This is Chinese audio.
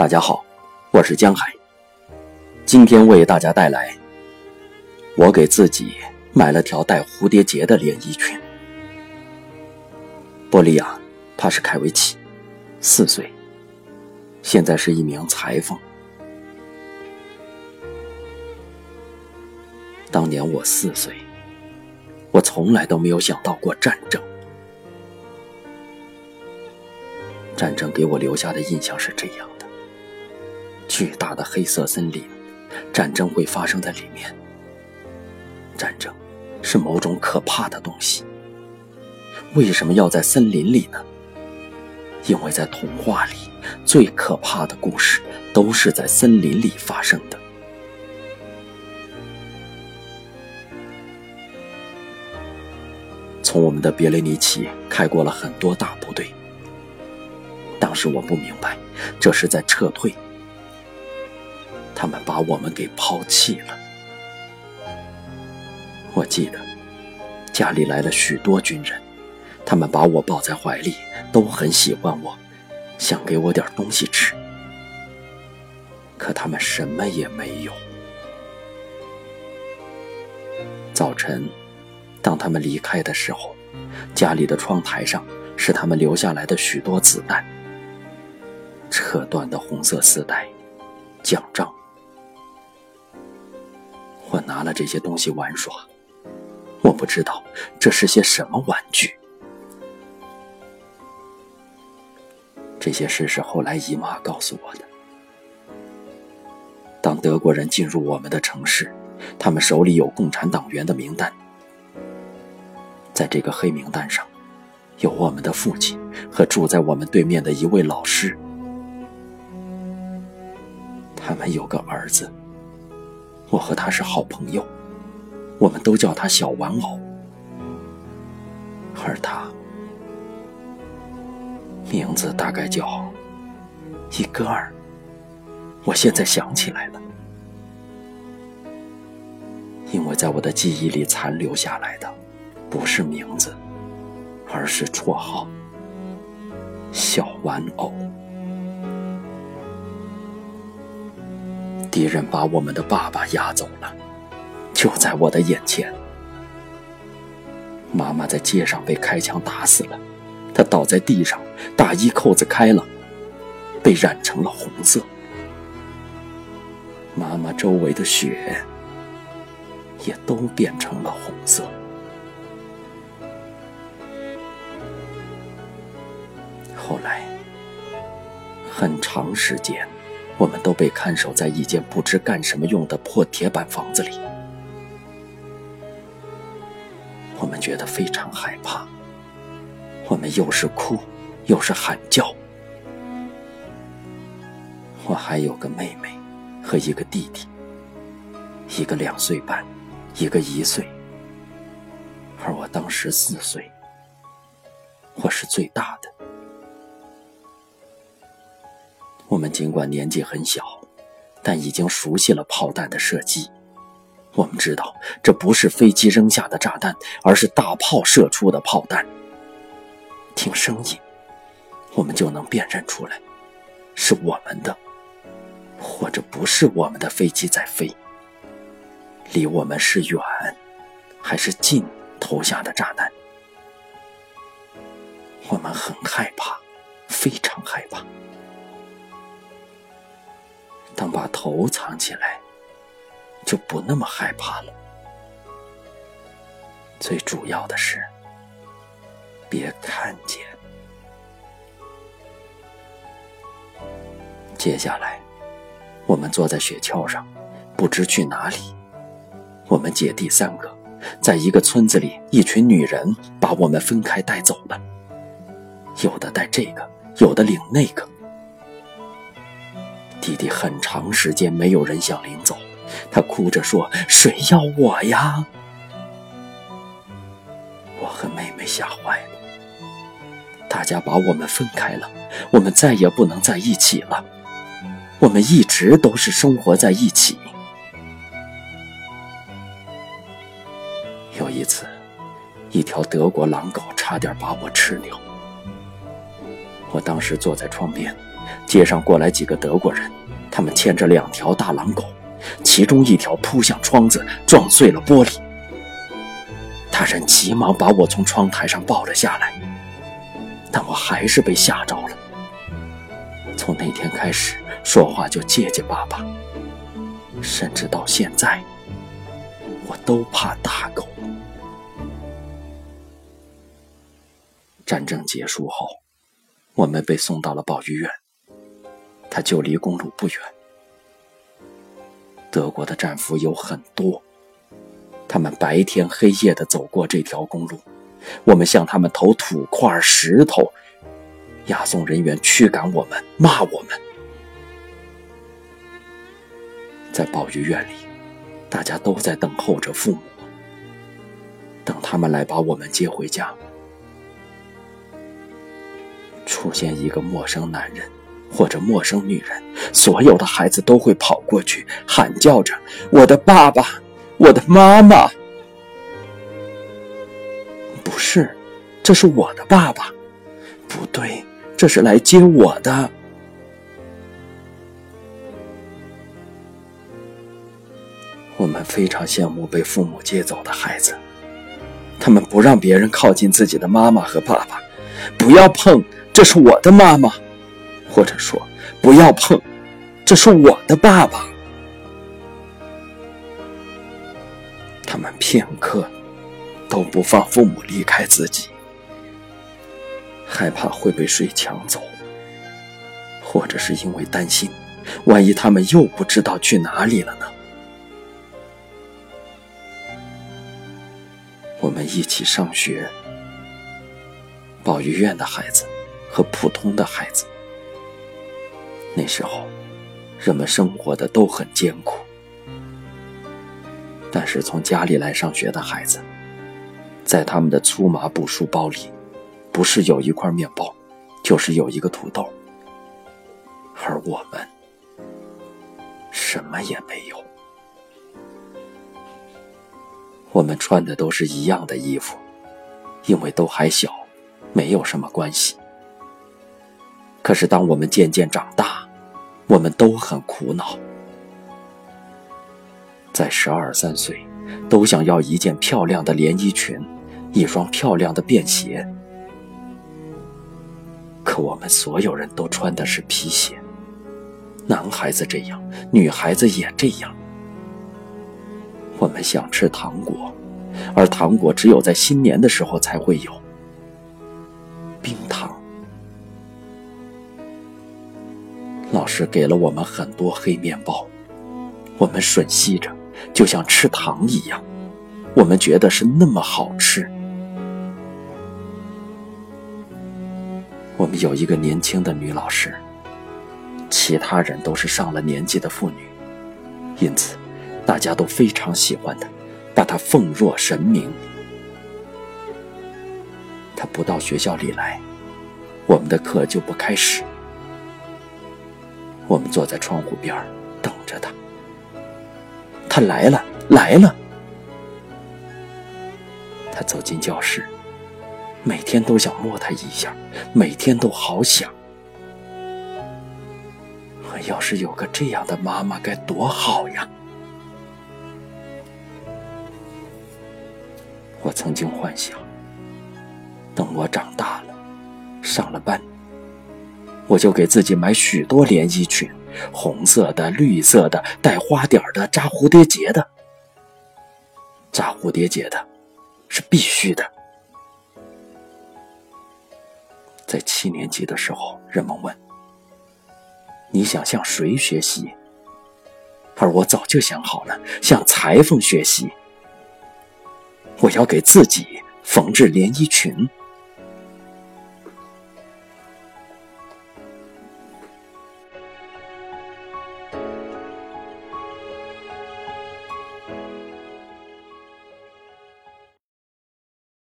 大家好，我是江海。今天为大家带来，我给自己买了条带蝴蝶结的连衣裙。波利亚·他是凯维奇，四岁，现在是一名裁缝。当年我四岁，我从来都没有想到过战争。战争给我留下的印象是这样：巨大的黑色森林，战争会发生在里面。战争是某种可怕的东西。为什么要在森林里呢？因为在童话里，最可怕的故事都是在森林里发生的。从我们的别雷尼奇开过了很多大部队。当时我不明白，这是在撤退。他们把我们给抛弃了。我记得家里来了许多军人，他们把我抱在怀里，都很喜欢我，想给我点东西吃。可他们什么也没有。早晨，当他们离开的时候，家里的窗台上是他们留下来的许多子弹。扯断的红色丝带，奖章。拿了这些东西玩耍，我不知道这是些什么玩具。这些事是后来姨妈告诉我的。当德国人进入我们的城市，他们手里有共产党员的名单，在这个黑名单上，有我们的父亲和住在我们对面的一位老师。他们有个儿子，我和他是好朋友，我们都叫他小玩偶。而他名字大概叫伊戈尔，我现在想起来了，因为在我的记忆里残留下来的不是名字，而是绰号——小玩偶。敌人把我们的爸爸押走了，就在我的眼前。妈妈在街上被开枪打死了，她倒在地上，大衣扣子开了，被染成了红色。妈妈周围的血也都变成了红色。后来，很长时间。我们都被看守在一间不知干什么用的破铁板房子里，我们觉得非常害怕。我们又是哭，又是喊叫。我还有个妹妹和一个弟弟，一个两岁半，一个一岁，而我当时四岁，我是最大的。我们尽管年纪很小，但已经熟悉了炮弹的射击。我们知道这不是飞机扔下的炸弹，而是大炮射出的炮弹。听声音，我们就能辨认出来，是我们的，或者不是我们的飞机在飞。离我们是远还是近投下的炸弹？我们很害怕，非常害怕。当把头藏起来，就不那么害怕了。最主要的是，别看见。接下来，我们坐在雪橇上，不知去哪里。我们姐弟三个，在一个村子里，一群女人把我们分开带走了。有的带这个，有的领那个。弟弟很长时间没有人想领走，他哭着说：“谁要我呀？”我和妹妹吓坏了。大家把我们分开了，我们再也不能在一起了。我们一直都是生活在一起。有一次，一条德国狼狗差点把我吃掉。我当时坐在窗边，街上过来几个德国人，他们牵着两条大狼狗，其中一条扑向窗子，撞碎了玻璃。大人急忙把我从窗台上抱了下来，但我还是被吓着了。从那天开始，说话就结结巴巴，甚至到现在，我都怕大狗。战争结束后，我们被送到了保育院，他就离公路不远。德国的战俘有很多，他们白天黑夜的走过这条公路，我们向他们投土块、石头，押送人员驱赶我们，骂我们。在保育院里，大家都在等候着父母，等他们来把我们接回家。出现一个陌生男人或者陌生女人，所有的孩子都会跑过去喊叫着：“我的爸爸，我的妈妈！”不是，这是我的爸爸。不对，这是来接我的。我们非常羡慕被父母接走的孩子，他们不让别人靠近自己的妈妈和爸爸，不要碰。这是我的妈妈，或者说，不要碰，这是我的爸爸。他们片刻都不放父母离开自己，害怕会被谁抢走，或者是因为担心，万一他们又不知道去哪里了呢？我们一起上学，保育院的孩子。和普通的孩子，那时候人们生活的都很艰苦。但是从家里来上学的孩子，在他们的粗麻布书包里，不是有一块面包，就是有一个土豆，而我们什么也没有。我们穿的都是一样的衣服，因为都还小，没有什么关系。可是，当我们渐渐长大，我们都很苦恼。在十二三岁，都想要一件漂亮的连衣裙，一双漂亮的便鞋。可我们所有人都穿的是皮鞋，男孩子这样，女孩子也这样。我们想吃糖果，而糖果只有在新年的时候才会有。老师给了我们很多黑面包，我们吮吸着，就像吃糖一样，我们觉得是那么好吃。我们有一个年轻的女老师，其他人都是上了年纪的妇女，因此大家都非常喜欢她，把她奉若神明。她不到学校里来，我们的课就不开始。我们坐在窗户边等着他。他来了，来了。他走进教室，每天都想摸他一下，每天都好想。我要是有个这样的妈妈，该多好呀！我曾经幻想，等我长大了，上了班。我就给自己买许多连衣裙，红色的、绿色的、带花点的、扎蝴蝶结的。扎蝴蝶结的，是必须的。在七年级的时候，人们问：“你想向谁学习？”而我早就想好了，向裁缝学习。我要给自己缝制连衣裙。